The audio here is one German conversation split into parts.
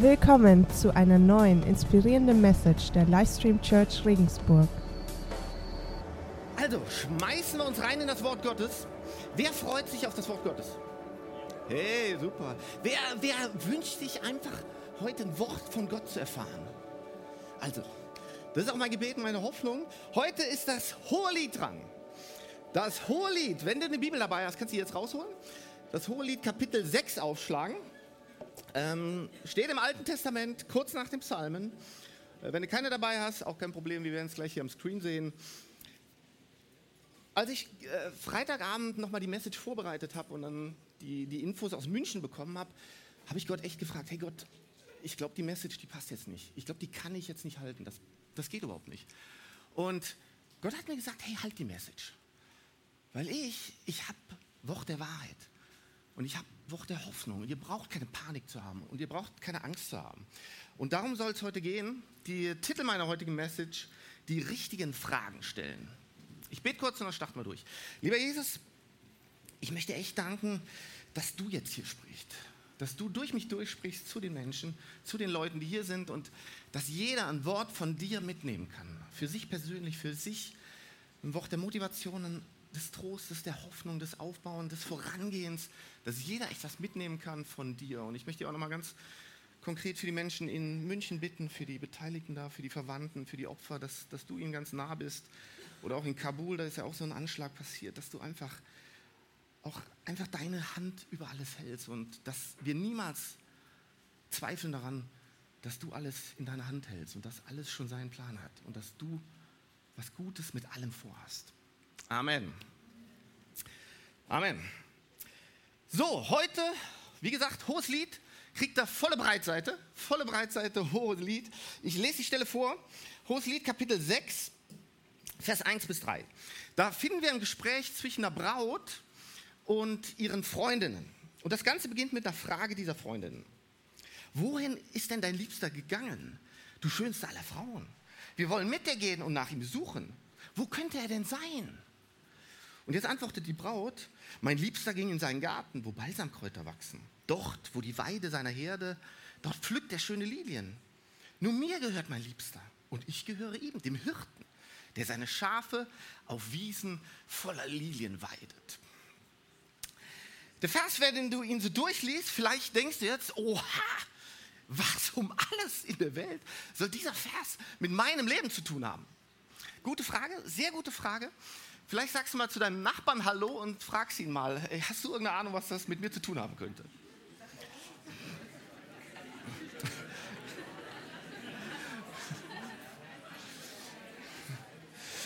Willkommen zu einer neuen inspirierenden Message der Livestream Church Regensburg. Also, schmeißen wir uns rein in das Wort Gottes. Wer freut sich auf das Wort Gottes? Hey, super. Wer, wer wünscht sich einfach heute ein Wort von Gott zu erfahren? Also, das ist auch mein Gebet meine Hoffnung. Heute ist das Hohelied dran. Das Hohelied, wenn du eine Bibel dabei hast, kannst du die jetzt rausholen. Das Hohelied Kapitel 6 aufschlagen. Ähm, steht im Alten Testament, kurz nach dem Psalmen. Äh, wenn du keine dabei hast, auch kein Problem, wir werden es gleich hier am Screen sehen. Als ich äh, Freitagabend nochmal die Message vorbereitet habe und dann die, die Infos aus München bekommen habe, habe ich Gott echt gefragt, hey Gott, ich glaube, die Message, die passt jetzt nicht. Ich glaube, die kann ich jetzt nicht halten. Das, das geht überhaupt nicht. Und Gott hat mir gesagt, hey, halt die Message. Weil ich, ich habe Wort der Wahrheit. Und ich habe Wort der Hoffnung. Ihr braucht keine Panik zu haben. Und ihr braucht keine Angst zu haben. Und darum soll es heute gehen. Die Titel meiner heutigen Message, die richtigen Fragen stellen. Ich bete kurz und dann starten wir durch. Lieber Jesus, ich möchte echt danken, dass du jetzt hier sprichst. Dass du durch mich durchsprichst zu den Menschen, zu den Leuten, die hier sind und dass jeder ein Wort von dir mitnehmen kann. Für sich persönlich, für sich. Ein Wort der Motivation, des Trostes, der Hoffnung, des Aufbauens, des Vorangehens, dass jeder etwas mitnehmen kann von dir. Und ich möchte auch nochmal ganz konkret für die Menschen in München bitten, für die Beteiligten da, für die Verwandten, für die Opfer, dass, dass du ihnen ganz nah bist. Oder auch in Kabul, da ist ja auch so ein Anschlag passiert, dass du einfach auch einfach deine Hand über alles hältst und dass wir niemals zweifeln daran, dass du alles in deiner Hand hältst und dass alles schon seinen Plan hat und dass du was Gutes mit allem vorhast. Amen. Amen. So, heute, wie gesagt, hohes Lied, kriegt da volle Breitseite, volle Breitseite, hohes Lied. Ich lese die Stelle vor, hohes Lied, Kapitel 6, Vers 1 bis 3. Da finden wir ein Gespräch zwischen der Braut und ihren Freundinnen. Und das Ganze beginnt mit der Frage dieser Freundinnen. Wohin ist denn dein Liebster gegangen, du schönste aller Frauen? Wir wollen mit dir gehen und nach ihm suchen. Wo könnte er denn sein? Und jetzt antwortet die Braut, mein Liebster ging in seinen Garten, wo Balsamkräuter wachsen. Dort, wo die Weide seiner Herde, dort pflückt er schöne Lilien. Nur mir gehört mein Liebster und ich gehöre ihm, dem Hirten, der seine Schafe auf Wiesen voller Lilien weidet. Der Vers, wenn du ihn so durchliest, vielleicht denkst du jetzt, oha, was um alles in der Welt soll dieser Vers mit meinem Leben zu tun haben? Gute Frage, sehr gute Frage. Vielleicht sagst du mal zu deinem Nachbarn Hallo und fragst ihn mal, hast du irgendeine Ahnung, was das mit mir zu tun haben könnte?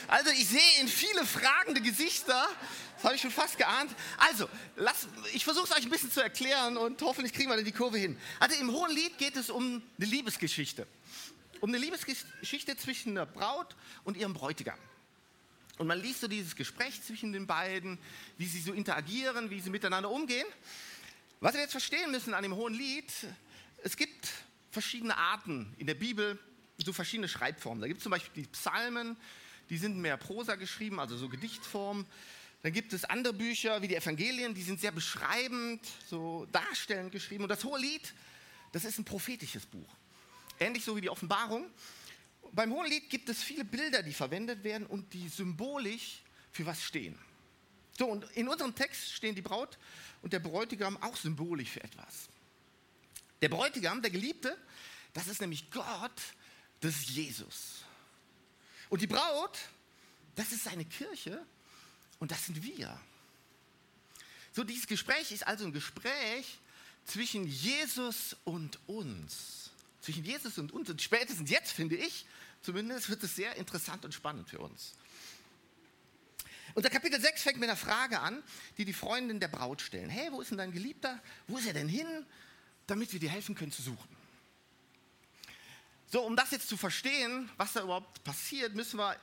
Also ich sehe in viele fragende Gesichter. Das habe ich schon fast geahnt. Also, lass, ich versuche es euch ein bisschen zu erklären und hoffentlich kriegen wir dann die Kurve hin. Also im Hohen Lied geht es um eine Liebesgeschichte. Um eine Liebesgeschichte zwischen der Braut und ihrem Bräutigam. Und man liest so dieses Gespräch zwischen den beiden, wie sie so interagieren, wie sie miteinander umgehen. Was wir jetzt verstehen müssen an dem Hohen Lied, es gibt verschiedene Arten in der Bibel, so verschiedene Schreibformen. Da gibt es zum Beispiel die Psalmen, die sind mehr Prosa geschrieben, also so Gedichtform. Dann gibt es andere Bücher wie die Evangelien, die sind sehr beschreibend, so darstellend geschrieben. Und das Hohe Lied, das ist ein prophetisches Buch. Ähnlich so wie die Offenbarung beim Hohenlied gibt es viele Bilder, die verwendet werden und die symbolisch für was stehen. So, und in unserem Text stehen die Braut und der Bräutigam auch symbolisch für etwas. Der Bräutigam, der Geliebte, das ist nämlich Gott, das ist Jesus. Und die Braut, das ist seine Kirche und das sind wir. So, dieses Gespräch ist also ein Gespräch zwischen Jesus und uns zwischen Jesus und uns. Und spätestens jetzt, finde ich, zumindest wird es sehr interessant und spannend für uns. Unser Kapitel 6 fängt mit einer Frage an, die die Freundin der Braut stellen. Hey, wo ist denn dein Geliebter? Wo ist er denn hin? Damit wir dir helfen können zu suchen. So, um das jetzt zu verstehen, was da überhaupt passiert, müssen wir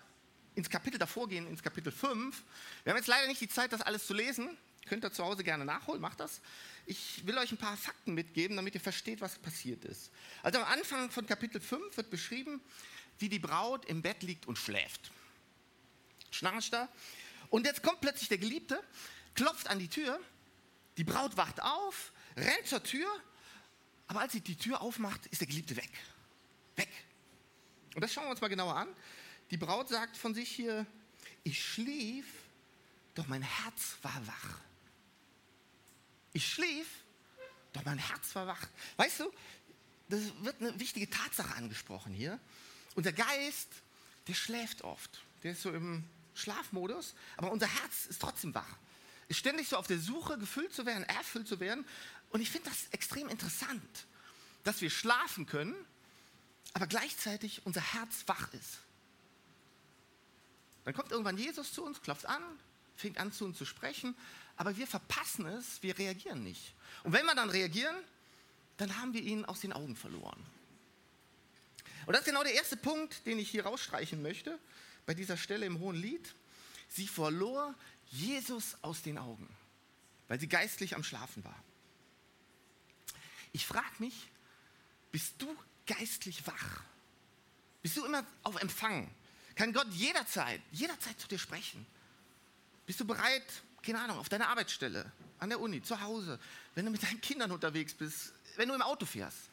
ins Kapitel davor gehen, ins Kapitel 5. Wir haben jetzt leider nicht die Zeit, das alles zu lesen. Könnt ihr zu Hause gerne nachholen, macht das. Ich will euch ein paar Fakten mitgeben, damit ihr versteht, was passiert ist. Also am Anfang von Kapitel 5 wird beschrieben, wie die Braut im Bett liegt und schläft. Schnarcht da. Und jetzt kommt plötzlich der Geliebte, klopft an die Tür, die Braut wacht auf, rennt zur Tür, Aber als sie die Tür aufmacht, ist der Geliebte weg. Weg. Und das schauen wir uns mal genauer an. Die Braut sagt von sich hier, ich schlief, doch mein Herz war wach. Ich schlief, doch mein Herz war wach. Weißt du, das wird eine wichtige Tatsache angesprochen hier. Unser Geist, der schläft oft. Der ist so im Schlafmodus, aber unser Herz ist trotzdem wach. Ist ständig so auf der Suche, gefüllt zu werden, erfüllt zu werden. Und ich finde das extrem interessant, dass wir schlafen können, aber gleichzeitig unser Herz wach ist. Dann kommt irgendwann Jesus zu uns, klopft an, fängt an zu uns zu sprechen, aber wir verpassen es, wir reagieren nicht. Und wenn wir dann reagieren, dann haben wir ihn aus den Augen verloren. Und das ist genau der erste Punkt, den ich hier rausstreichen möchte, bei dieser Stelle im Hohen Lied. Sie verlor Jesus aus den Augen, weil sie geistlich am Schlafen war. Ich frage mich, bist du geistlich wach? Bist du immer auf Empfang? Kann Gott jederzeit, jederzeit zu dir sprechen? Bist du bereit, keine Ahnung, auf deiner Arbeitsstelle, an der Uni, zu Hause, wenn du mit deinen Kindern unterwegs bist, wenn du im Auto fährst?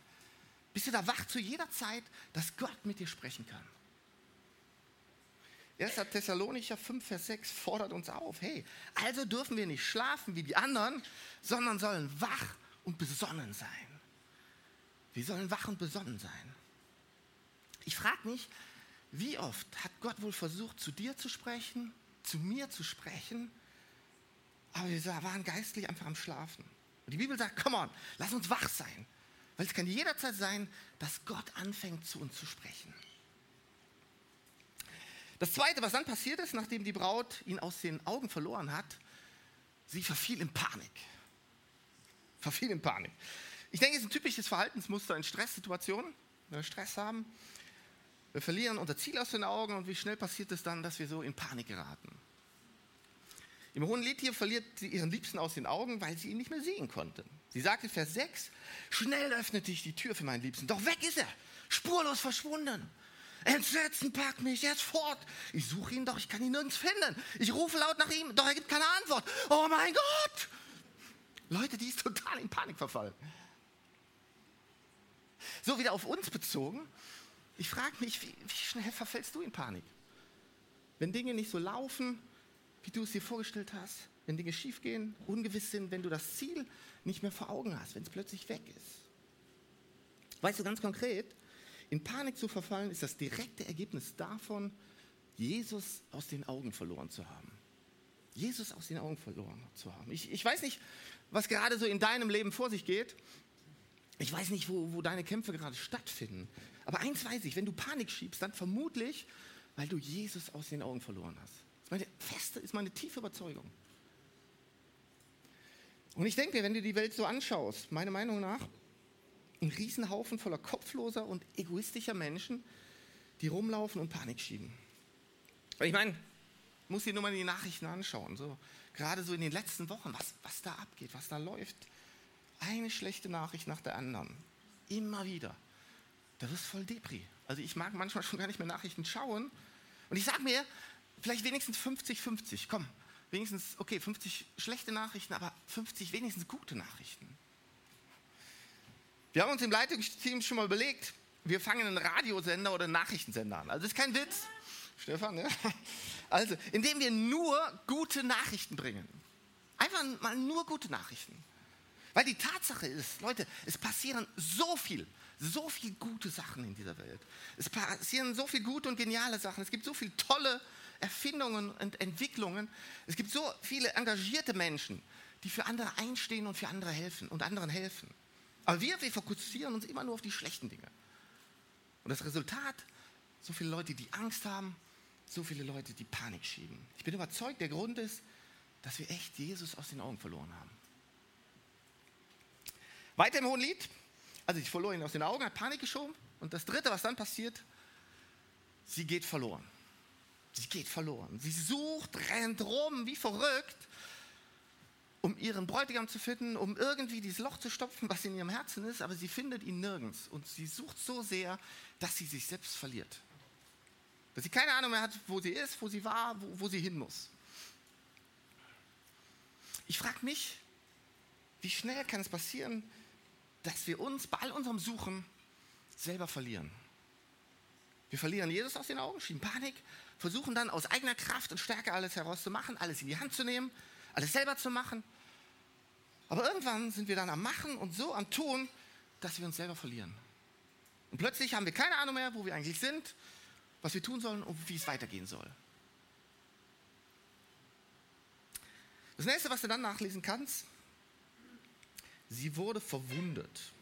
Bist du da wach zu jeder Zeit, dass Gott mit dir sprechen kann? 1. Thessalonicher 5, Vers 6 fordert uns auf, hey, also dürfen wir nicht schlafen wie die anderen, sondern sollen wach und besonnen sein. Wir sollen wach und besonnen sein. Ich frage mich, wie oft hat Gott wohl versucht, zu dir zu sprechen, zu mir zu sprechen, aber wir waren geistlich einfach am Schlafen. Und die Bibel sagt, komm on, lass uns wach sein. Weil es kann jederzeit sein, dass Gott anfängt, zu uns zu sprechen. Das Zweite, was dann passiert ist, nachdem die Braut ihn aus den Augen verloren hat, sie verfiel in Panik. Verfiel in Panik. Ich denke, es ist ein typisches Verhaltensmuster in Stresssituationen, wenn wir Stress haben. Wir verlieren unser Ziel aus den Augen und wie schnell passiert es dann, dass wir so in Panik geraten. Im Hohen Lied hier verliert sie ihren Liebsten aus den Augen, weil sie ihn nicht mehr sehen konnte. Sie sagte Vers 6, schnell öffnete ich die Tür für meinen Liebsten, doch weg ist er, spurlos verschwunden. Entsetzen packt mich jetzt fort. Ich suche ihn doch, ich kann ihn nirgends finden. Ich rufe laut nach ihm, doch er gibt keine Antwort. Oh mein Gott! Leute, die ist total in Panik verfallen. So wieder auf uns bezogen. Ich frage mich, wie, wie schnell verfällst du in Panik? Wenn Dinge nicht so laufen, wie du es dir vorgestellt hast, wenn Dinge schiefgehen, ungewiss sind, wenn du das Ziel nicht mehr vor Augen hast, wenn es plötzlich weg ist. Weißt du ganz konkret, in Panik zu verfallen ist das direkte Ergebnis davon, Jesus aus den Augen verloren zu haben. Jesus aus den Augen verloren zu haben. Ich, ich weiß nicht, was gerade so in deinem Leben vor sich geht. Ich weiß nicht, wo, wo deine Kämpfe gerade stattfinden. Aber eins weiß ich, wenn du Panik schiebst, dann vermutlich, weil du Jesus aus den Augen verloren hast. Meine feste, ist meine tiefe Überzeugung. Und ich denke, wenn du die Welt so anschaust, meiner Meinung nach, ein Riesenhaufen voller kopfloser und egoistischer Menschen, die rumlaufen und Panik schieben. Ich meine, muss dir nur mal die Nachrichten anschauen, so, gerade so in den letzten Wochen, was, was da abgeht, was da läuft. Eine schlechte Nachricht nach der anderen. Immer wieder. Das ist voll Depri. Also ich mag manchmal schon gar nicht mehr Nachrichten schauen. Und ich sage mir, vielleicht wenigstens 50-50. Komm, wenigstens, okay, 50 schlechte Nachrichten, aber 50 wenigstens gute Nachrichten. Wir haben uns im Leitungsteam schon mal überlegt, wir fangen einen Radiosender oder einen Nachrichtensender an. Also das ist kein Witz, Stefan, ja? Also, indem wir nur gute Nachrichten bringen. Einfach mal nur gute Nachrichten. Weil die Tatsache ist, Leute, es passieren so viel, so viele gute Sachen in dieser Welt. Es passieren so viele gute und geniale Sachen. Es gibt so viele tolle Erfindungen und Entwicklungen. Es gibt so viele engagierte Menschen, die für andere einstehen und für andere helfen und anderen helfen. Aber wir, wir fokussieren uns immer nur auf die schlechten Dinge. Und das Resultat, so viele Leute, die Angst haben, so viele Leute, die Panik schieben. Ich bin überzeugt, der Grund ist, dass wir echt Jesus aus den Augen verloren haben. Weiter im Hohen Lied, also ich verlor ihn aus den Augen, hat Panik geschoben. Und das Dritte, was dann passiert, sie geht verloren. Sie geht verloren. Sie sucht, rennt rum wie verrückt, um ihren Bräutigam zu finden, um irgendwie dieses Loch zu stopfen, was in ihrem Herzen ist, aber sie findet ihn nirgends. Und sie sucht so sehr, dass sie sich selbst verliert. Dass sie keine Ahnung mehr hat, wo sie ist, wo sie war, wo, wo sie hin muss. Ich frage mich, wie schnell kann es passieren, dass wir uns bei all unserem Suchen selber verlieren. Wir verlieren Jesus aus den Augen, schieben Panik, versuchen dann aus eigener Kraft und Stärke alles herauszumachen, alles in die Hand zu nehmen, alles selber zu machen. Aber irgendwann sind wir dann am Machen und so am Tun, dass wir uns selber verlieren. Und plötzlich haben wir keine Ahnung mehr, wo wir eigentlich sind, was wir tun sollen und wie es weitergehen soll. Das nächste, was du dann nachlesen kannst, sie wurde verwundet.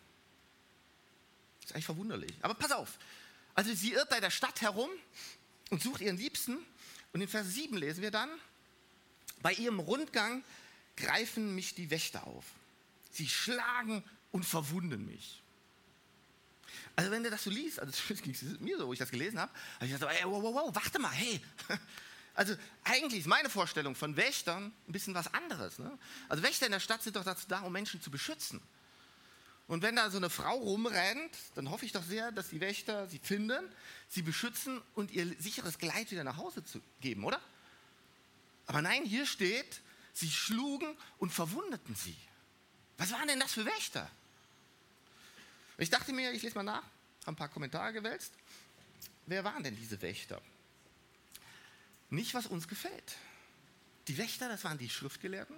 Ist eigentlich verwunderlich. Aber pass auf. Also sie irrt bei der Stadt herum und sucht ihren Liebsten. Und in Vers 7 lesen wir dann, bei ihrem Rundgang greifen mich die Wächter auf. Sie schlagen und verwunden mich. Also wenn du das so liest, also das ging mir so, wo ich das gelesen habe, habe ich gesagt, ey, wow, wow, wow, warte mal, hey. Also eigentlich ist meine Vorstellung von Wächtern ein bisschen was anderes. Ne? Also Wächter in der Stadt sind doch dazu da, um Menschen zu beschützen. Und wenn da so eine Frau rumrennt, dann hoffe ich doch sehr, dass die Wächter sie finden, sie beschützen und ihr sicheres Kleid wieder nach Hause zu geben, oder? Aber nein, hier steht, sie schlugen und verwundeten sie. Was waren denn das für Wächter? Ich dachte mir, ich lese mal nach, habe ein paar Kommentare gewälzt. Wer waren denn diese Wächter? Nicht, was uns gefällt. Die Wächter, das waren die Schriftgelehrten,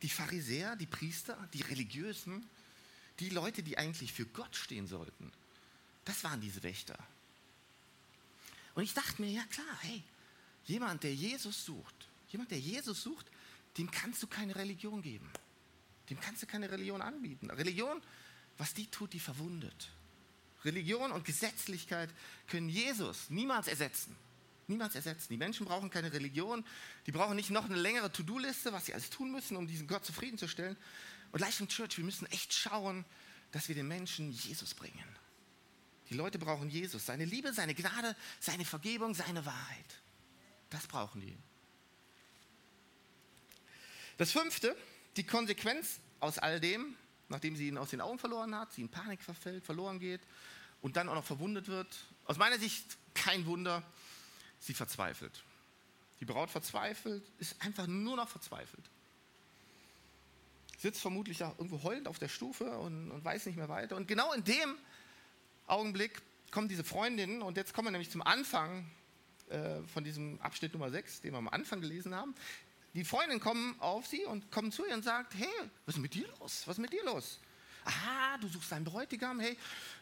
die Pharisäer, die Priester, die Religiösen, die Leute, die eigentlich für Gott stehen sollten, das waren diese Wächter. Und ich dachte mir, ja klar, hey, jemand, der Jesus sucht, jemand, der Jesus sucht, dem kannst du keine Religion geben. Dem kannst du keine Religion anbieten. Religion, was die tut, die verwundet. Religion und Gesetzlichkeit können Jesus niemals ersetzen. Niemals ersetzen. Die Menschen brauchen keine Religion. Die brauchen nicht noch eine längere To-Do-Liste, was sie alles tun müssen, um diesen Gott zufriedenzustellen. Und Leistung Church, wir müssen echt schauen, dass wir den Menschen Jesus bringen. Die Leute brauchen Jesus, seine Liebe, seine Gnade, seine Vergebung, seine Wahrheit. Das brauchen die. Das fünfte, die Konsequenz aus all dem, nachdem sie ihn aus den Augen verloren hat, sie in Panik verfällt, verloren geht und dann auch noch verwundet wird. Aus meiner Sicht kein Wunder, sie verzweifelt. Die Braut verzweifelt, ist einfach nur noch verzweifelt sitzt vermutlich da irgendwo heulend auf der Stufe und, und weiß nicht mehr weiter. Und genau in dem Augenblick kommen diese Freundinnen, und jetzt kommen wir nämlich zum Anfang äh, von diesem Abschnitt Nummer 6, den wir am Anfang gelesen haben. Die Freundinnen kommen auf sie und kommen zu ihr und sagen, hey, was ist mit dir los? Was ist mit dir los? Aha, du suchst deinen Bräutigam, hey,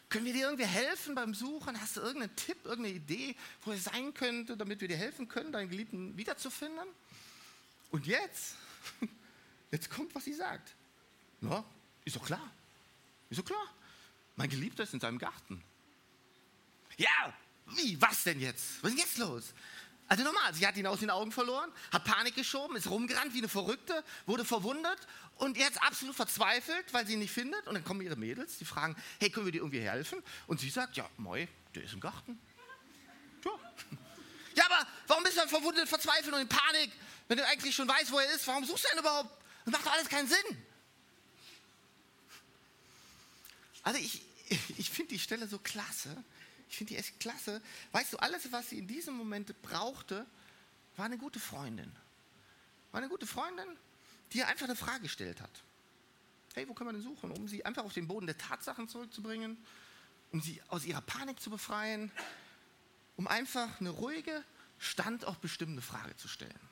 können wir dir irgendwie helfen beim Suchen? Hast du irgendeinen Tipp, irgendeine Idee, wo er sein könnte, damit wir dir helfen können, deinen Geliebten wiederzufinden? Und jetzt Jetzt kommt, was sie sagt. Na, ist doch klar. Ist doch klar. Mein Geliebter ist in seinem Garten. Ja, wie? Was denn jetzt? Was ist denn jetzt los? Also normal, sie hat ihn aus den Augen verloren, hat Panik geschoben, ist rumgerannt wie eine Verrückte, wurde verwundet und jetzt absolut verzweifelt, weil sie ihn nicht findet. Und dann kommen ihre Mädels, die fragen, hey, können wir dir irgendwie helfen? Und sie sagt, ja, moi, der ist im Garten. Ja. ja, aber warum bist du dann verwundet, verzweifelt und in Panik, wenn du eigentlich schon weißt, wo er ist? Warum suchst du ihn überhaupt? Das macht doch alles keinen Sinn. Also ich, ich finde die Stelle so klasse. Ich finde die echt klasse. Weißt du, alles, was sie in diesem Moment brauchte, war eine gute Freundin. War eine gute Freundin, die ihr einfach eine Frage gestellt hat. Hey, wo können wir denn suchen? Um sie einfach auf den Boden der Tatsachen zurückzubringen, um sie aus ihrer Panik zu befreien, um einfach eine ruhige, standortbestimmende Frage zu stellen.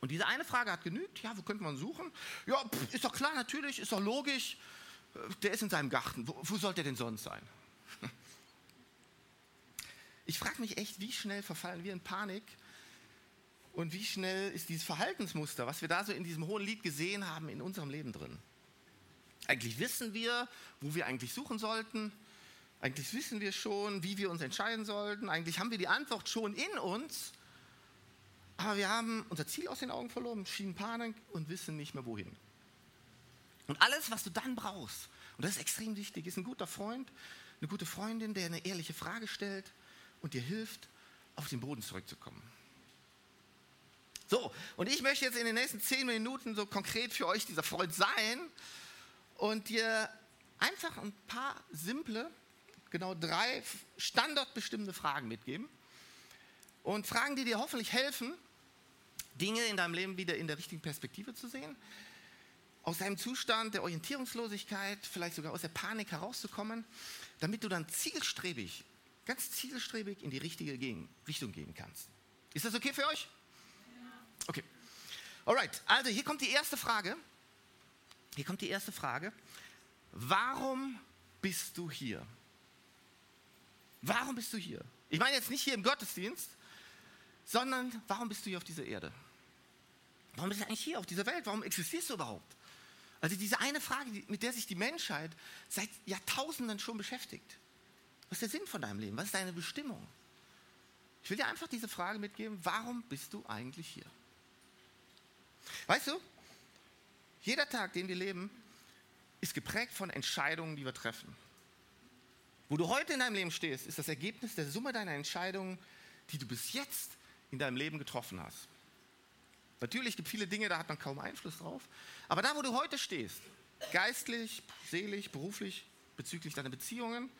Und diese eine Frage hat genügt. Ja, wo könnte man suchen? Ja, pff, ist doch klar, natürlich, ist doch logisch. Der ist in seinem Garten. Wo, wo sollte er denn sonst sein? Ich frage mich echt, wie schnell verfallen wir in Panik und wie schnell ist dieses Verhaltensmuster, was wir da so in diesem hohen Lied gesehen haben, in unserem Leben drin. Eigentlich wissen wir, wo wir eigentlich suchen sollten. Eigentlich wissen wir schon, wie wir uns entscheiden sollten. Eigentlich haben wir die Antwort schon in uns. Aber wir haben unser Ziel aus den Augen verloren, schieben Panik und wissen nicht mehr wohin. Und alles, was du dann brauchst, und das ist extrem wichtig, ist ein guter Freund, eine gute Freundin, der eine ehrliche Frage stellt und dir hilft, auf den Boden zurückzukommen. So, und ich möchte jetzt in den nächsten zehn Minuten so konkret für euch dieser Freund sein und dir einfach ein paar simple, genau drei standardbestimmende Fragen mitgeben. Und Fragen, die dir hoffentlich helfen, Dinge in deinem Leben wieder in der richtigen Perspektive zu sehen, aus deinem Zustand der Orientierungslosigkeit, vielleicht sogar aus der Panik herauszukommen, damit du dann zielstrebig, ganz zielstrebig in die richtige Richtung gehen kannst. Ist das okay für euch? Okay. Alright, also hier kommt die erste Frage. Hier kommt die erste Frage. Warum bist du hier? Warum bist du hier? Ich meine jetzt nicht hier im Gottesdienst, sondern warum bist du hier auf dieser Erde? Warum bist du eigentlich hier auf dieser Welt? Warum existierst du überhaupt? Also diese eine Frage, mit der sich die Menschheit seit Jahrtausenden schon beschäftigt. Was ist der Sinn von deinem Leben? Was ist deine Bestimmung? Ich will dir einfach diese Frage mitgeben, warum bist du eigentlich hier? Weißt du, jeder Tag, den wir leben, ist geprägt von Entscheidungen, die wir treffen. Wo du heute in deinem Leben stehst, ist das Ergebnis der Summe deiner Entscheidungen, die du bis jetzt in deinem Leben getroffen hast. Natürlich gibt es viele Dinge, da hat man kaum Einfluss drauf. Aber da, wo du heute stehst, geistlich, seelisch, beruflich, bezüglich deiner Beziehungen,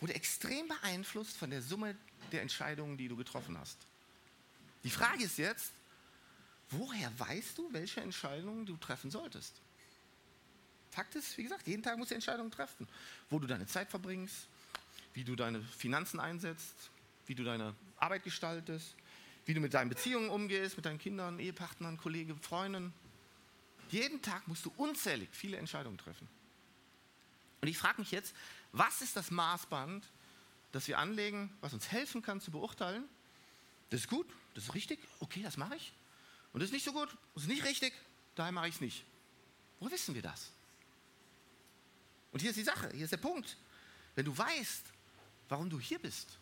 wurde extrem beeinflusst von der Summe der Entscheidungen, die du getroffen hast. Die Frage ist jetzt, woher weißt du, welche Entscheidungen du treffen solltest? Fakt ist, wie gesagt, jeden Tag musst du Entscheidungen treffen. Wo du deine Zeit verbringst, wie du deine Finanzen einsetzt, wie du deine Arbeit gestaltest, wie du mit deinen Beziehungen umgehst, mit deinen Kindern, Ehepartnern, Kollegen, Freunden. Jeden Tag musst du unzählig viele Entscheidungen treffen. Und ich frage mich jetzt, was ist das Maßband, das wir anlegen, was uns helfen kann zu beurteilen? Das ist gut, das ist richtig, okay, das mache ich. Und das ist nicht so gut, das ist nicht richtig, daher mache ich es nicht. Wo wissen wir das? Und hier ist die Sache, hier ist der Punkt. Wenn du weißt, warum du hier bist,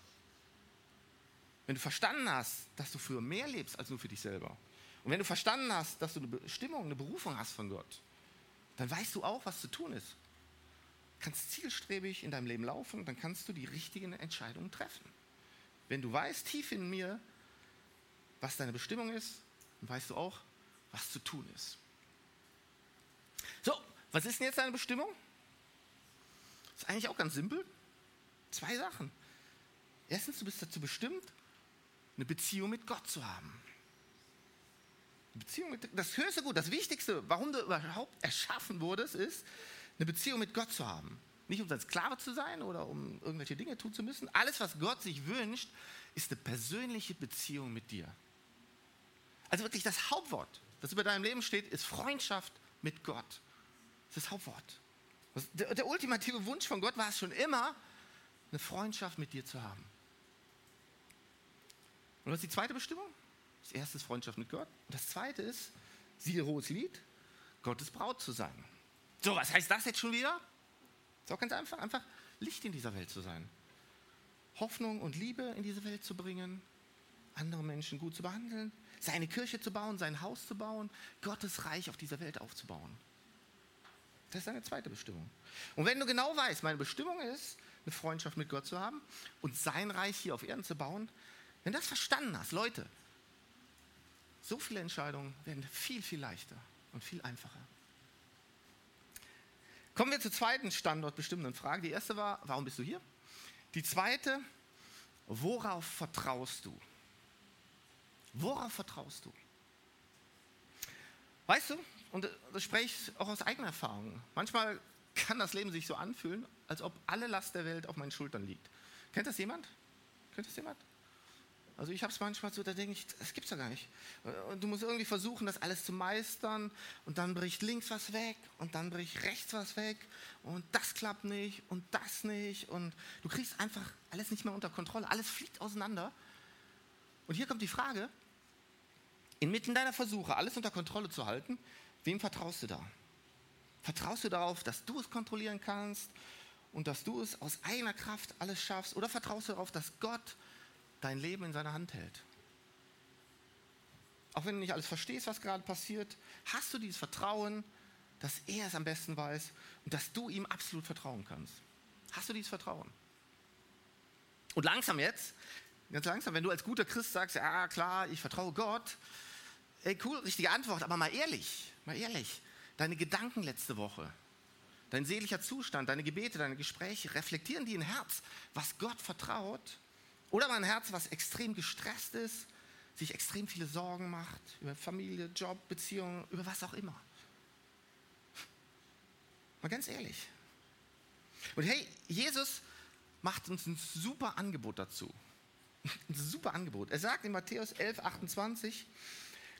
wenn du verstanden hast, dass du für mehr lebst als nur für dich selber, und wenn du verstanden hast, dass du eine Bestimmung, eine Berufung hast von Gott, dann weißt du auch, was zu tun ist. Kannst zielstrebig in deinem Leben laufen, dann kannst du die richtigen Entscheidungen treffen. Wenn du weißt tief in mir, was deine Bestimmung ist, dann weißt du auch, was zu tun ist. So, was ist denn jetzt deine Bestimmung? Ist eigentlich auch ganz simpel. Zwei Sachen. Erstens, du bist dazu bestimmt, eine Beziehung mit Gott zu haben. Beziehung mit, das höchste Gut, das Wichtigste, warum du überhaupt erschaffen wurdest, ist, eine Beziehung mit Gott zu haben. Nicht um sein Sklave zu sein oder um irgendwelche Dinge tun zu müssen. Alles, was Gott sich wünscht, ist eine persönliche Beziehung mit dir. Also wirklich das Hauptwort, das über deinem Leben steht, ist Freundschaft mit Gott. Das ist das Hauptwort. Der, der ultimative Wunsch von Gott war es schon immer, eine Freundschaft mit dir zu haben. Und was ist die zweite Bestimmung? Das erste ist Freundschaft mit Gott. Und das zweite ist, siehe hohes Lied, Gottes Braut zu sein. So, was heißt das jetzt schon wieder? Ist auch ganz einfach, einfach Licht in dieser Welt zu sein. Hoffnung und Liebe in diese Welt zu bringen, andere Menschen gut zu behandeln, seine Kirche zu bauen, sein Haus zu bauen, Gottes Reich auf dieser Welt aufzubauen. Das ist eine zweite Bestimmung. Und wenn du genau weißt, meine Bestimmung ist, eine Freundschaft mit Gott zu haben und sein Reich hier auf Erden zu bauen, wenn du das verstanden hast, Leute, so viele Entscheidungen werden viel, viel leichter und viel einfacher. Kommen wir zur zweiten standortbestimmenden Frage. Die erste war, warum bist du hier? Die zweite, worauf vertraust du? Worauf vertraust du? Weißt du, und das spreche ich auch aus eigener Erfahrung, manchmal kann das Leben sich so anfühlen, als ob alle Last der Welt auf meinen Schultern liegt. Kennt das jemand? Kennt das jemand? Also ich habe es manchmal so, da denke ich, das gibt's ja gar nicht. Und du musst irgendwie versuchen, das alles zu meistern und dann bricht links was weg und dann bricht rechts was weg und das klappt nicht und das nicht und du kriegst einfach alles nicht mehr unter Kontrolle, alles fliegt auseinander. Und hier kommt die Frage, inmitten deiner Versuche, alles unter Kontrolle zu halten, wem vertraust du da? Vertraust du darauf, dass du es kontrollieren kannst und dass du es aus eigener Kraft alles schaffst? Oder vertraust du darauf, dass Gott dein Leben in seiner Hand hält. Auch wenn du nicht alles verstehst, was gerade passiert, hast du dieses Vertrauen, dass er es am besten weiß und dass du ihm absolut vertrauen kannst. Hast du dieses Vertrauen? Und langsam jetzt, ganz langsam, wenn du als guter Christ sagst, ja klar, ich vertraue Gott, ey cool, richtige Antwort, aber mal ehrlich, mal ehrlich, deine Gedanken letzte Woche, dein seelischer Zustand, deine Gebete, deine Gespräche, reflektieren die ein Herz, was Gott vertraut oder mein Herz, was extrem gestresst ist, sich extrem viele Sorgen macht über Familie, Job, Beziehungen, über was auch immer. Mal ganz ehrlich. Und hey, Jesus macht uns ein super Angebot dazu. Ein super Angebot. Er sagt in Matthäus 11, 28,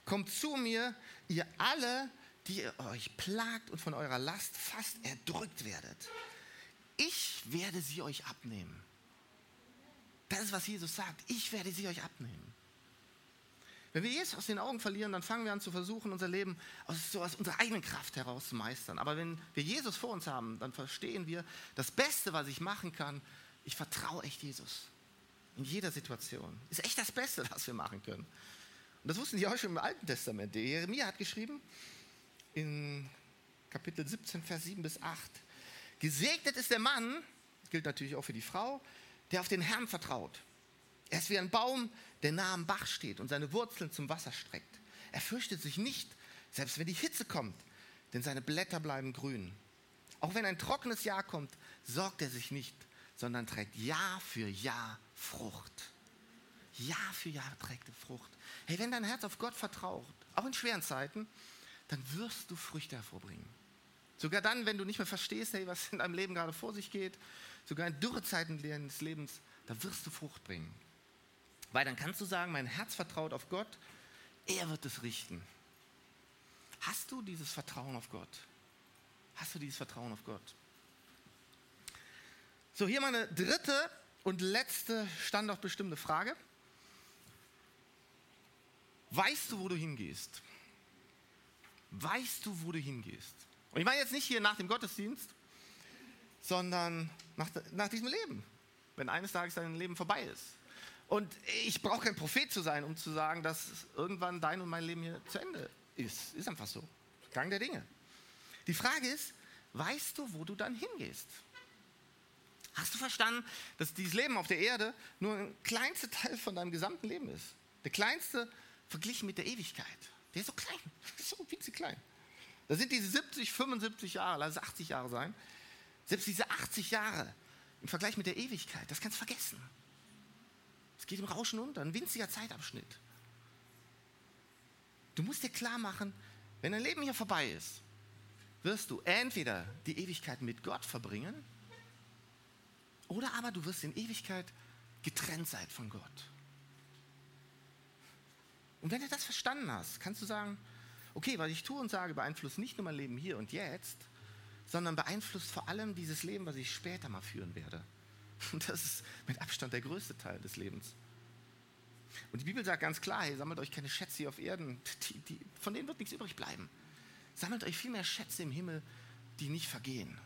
kommt zu mir, ihr alle, die ihr euch plagt und von eurer Last fast erdrückt werdet. Ich werde sie euch abnehmen. Das ist, was Jesus sagt. Ich werde sie euch abnehmen. Wenn wir Jesus aus den Augen verlieren, dann fangen wir an zu versuchen, unser Leben aus, so aus unserer eigenen Kraft heraus zu meistern. Aber wenn wir Jesus vor uns haben, dann verstehen wir, das Beste, was ich machen kann, ich vertraue echt Jesus. In jeder Situation. Ist echt das Beste, was wir machen können. Und das wussten die auch schon im Alten Testament. Der Jeremia hat geschrieben, in Kapitel 17, Vers 7 bis 8, gesegnet ist der Mann, gilt natürlich auch für die Frau, der auf den Herrn vertraut. Er ist wie ein Baum, der nah am Bach steht und seine Wurzeln zum Wasser streckt. Er fürchtet sich nicht, selbst wenn die Hitze kommt, denn seine Blätter bleiben grün. Auch wenn ein trockenes Jahr kommt, sorgt er sich nicht, sondern trägt Jahr für Jahr Frucht. Jahr für Jahr trägt er Frucht. Hey, wenn dein Herz auf Gott vertraut, auch in schweren Zeiten, dann wirst du Früchte hervorbringen. Sogar dann, wenn du nicht mehr verstehst, hey, was in deinem Leben gerade vor sich geht, sogar in Dürrezeiten deines Lebens, da wirst du Frucht bringen. Weil dann kannst du sagen, mein Herz vertraut auf Gott, er wird es richten. Hast du dieses Vertrauen auf Gott? Hast du dieses Vertrauen auf Gott? So, hier meine dritte und letzte standortbestimmte Frage. Weißt du, wo du hingehst? Weißt du, wo du hingehst? Und ich meine jetzt nicht hier nach dem Gottesdienst, sondern nach, nach diesem Leben, wenn eines Tages dein Leben vorbei ist. Und ich brauche kein Prophet zu sein, um zu sagen, dass irgendwann dein und mein Leben hier zu Ende ist. Ist einfach so. Gang der Dinge. Die Frage ist, weißt du, wo du dann hingehst? Hast du verstanden, dass dieses Leben auf der Erde nur ein kleinster Teil von deinem gesamten Leben ist? Der kleinste verglichen mit der Ewigkeit. Der ist so klein, so winzig klein. Da sind diese 70, 75 Jahre, lass es 80 Jahre sein. Selbst diese 80 Jahre im Vergleich mit der Ewigkeit, das kannst du vergessen. Es geht im Rauschen unter, ein winziger Zeitabschnitt. Du musst dir klar machen, wenn dein Leben hier vorbei ist, wirst du entweder die Ewigkeit mit Gott verbringen oder aber du wirst in Ewigkeit getrennt sein von Gott. Und wenn du das verstanden hast, kannst du sagen, okay, was ich tue und sage, beeinflusst nicht nur mein Leben hier und jetzt, sondern beeinflusst vor allem dieses Leben, was ich später mal führen werde. Und das ist mit Abstand der größte Teil des Lebens. Und die Bibel sagt ganz klar, hey, sammelt euch keine Schätze hier auf Erden, die, die, von denen wird nichts übrig bleiben. Sammelt euch viel mehr Schätze im Himmel, die nicht vergehen.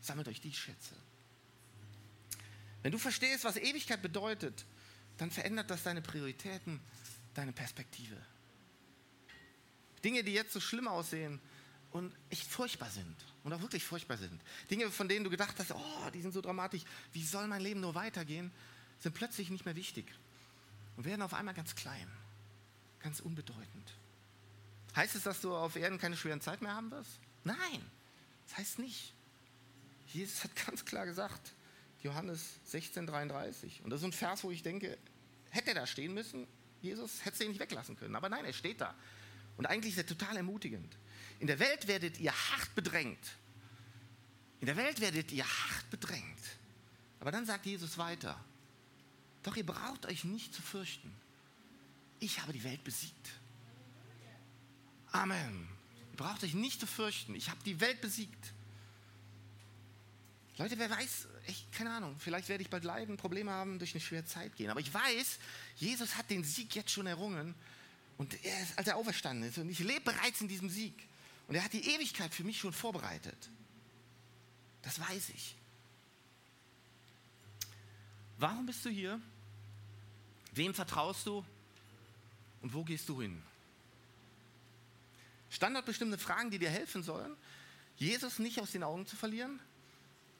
Sammelt euch die Schätze. Wenn du verstehst, was Ewigkeit bedeutet, dann verändert das deine Prioritäten, deine Perspektive. Dinge, die jetzt so schlimm aussehen und echt furchtbar sind und auch wirklich furchtbar sind. Dinge, von denen du gedacht hast, oh, die sind so dramatisch, wie soll mein Leben nur weitergehen, sind plötzlich nicht mehr wichtig und werden auf einmal ganz klein, ganz unbedeutend. Heißt es, dass du auf Erden keine schweren Zeit mehr haben wirst? Nein, das heißt nicht. Jesus hat ganz klar gesagt, Johannes 16, 33. Und das ist ein Vers, wo ich denke, hätte er da stehen müssen, Jesus hätte ihn nicht weglassen können. Aber nein, er steht da. Und eigentlich ist er total ermutigend. In der Welt werdet ihr hart bedrängt. In der Welt werdet ihr hart bedrängt. Aber dann sagt Jesus weiter, doch ihr braucht euch nicht zu fürchten. Ich habe die Welt besiegt. Amen. Ihr braucht euch nicht zu fürchten. Ich habe die Welt besiegt. Leute, wer weiß, echt, keine Ahnung, vielleicht werde ich bald leiden, Probleme haben, durch eine schwere Zeit gehen. Aber ich weiß, Jesus hat den Sieg jetzt schon errungen. Und er ist, als er auferstanden ist, und ich lebe bereits in diesem Sieg. Und er hat die Ewigkeit für mich schon vorbereitet. Das weiß ich. Warum bist du hier? Wem vertraust du? Und wo gehst du hin? Standardbestimmte Fragen, die dir helfen sollen, Jesus nicht aus den Augen zu verlieren,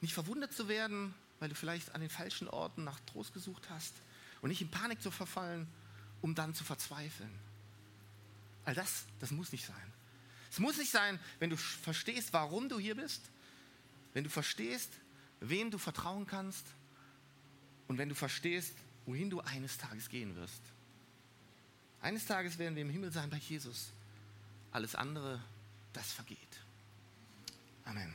nicht verwundert zu werden, weil du vielleicht an den falschen Orten nach Trost gesucht hast und nicht in Panik zu verfallen, um dann zu verzweifeln. All das, das muss nicht sein. Es muss nicht sein, wenn du verstehst, warum du hier bist, wenn du verstehst, wem du vertrauen kannst und wenn du verstehst, wohin du eines Tages gehen wirst. Eines Tages werden wir im Himmel sein bei Jesus. Alles andere, das vergeht. Amen.